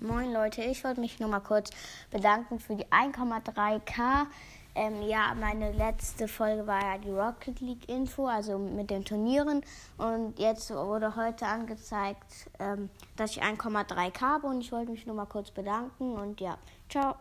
Moin Leute, ich wollte mich nur mal kurz bedanken für die 1,3k. Ähm, ja, meine letzte Folge war ja die Rocket League Info, also mit den Turnieren. Und jetzt wurde heute angezeigt, ähm, dass ich 1,3k habe und ich wollte mich nur mal kurz bedanken und ja, ciao.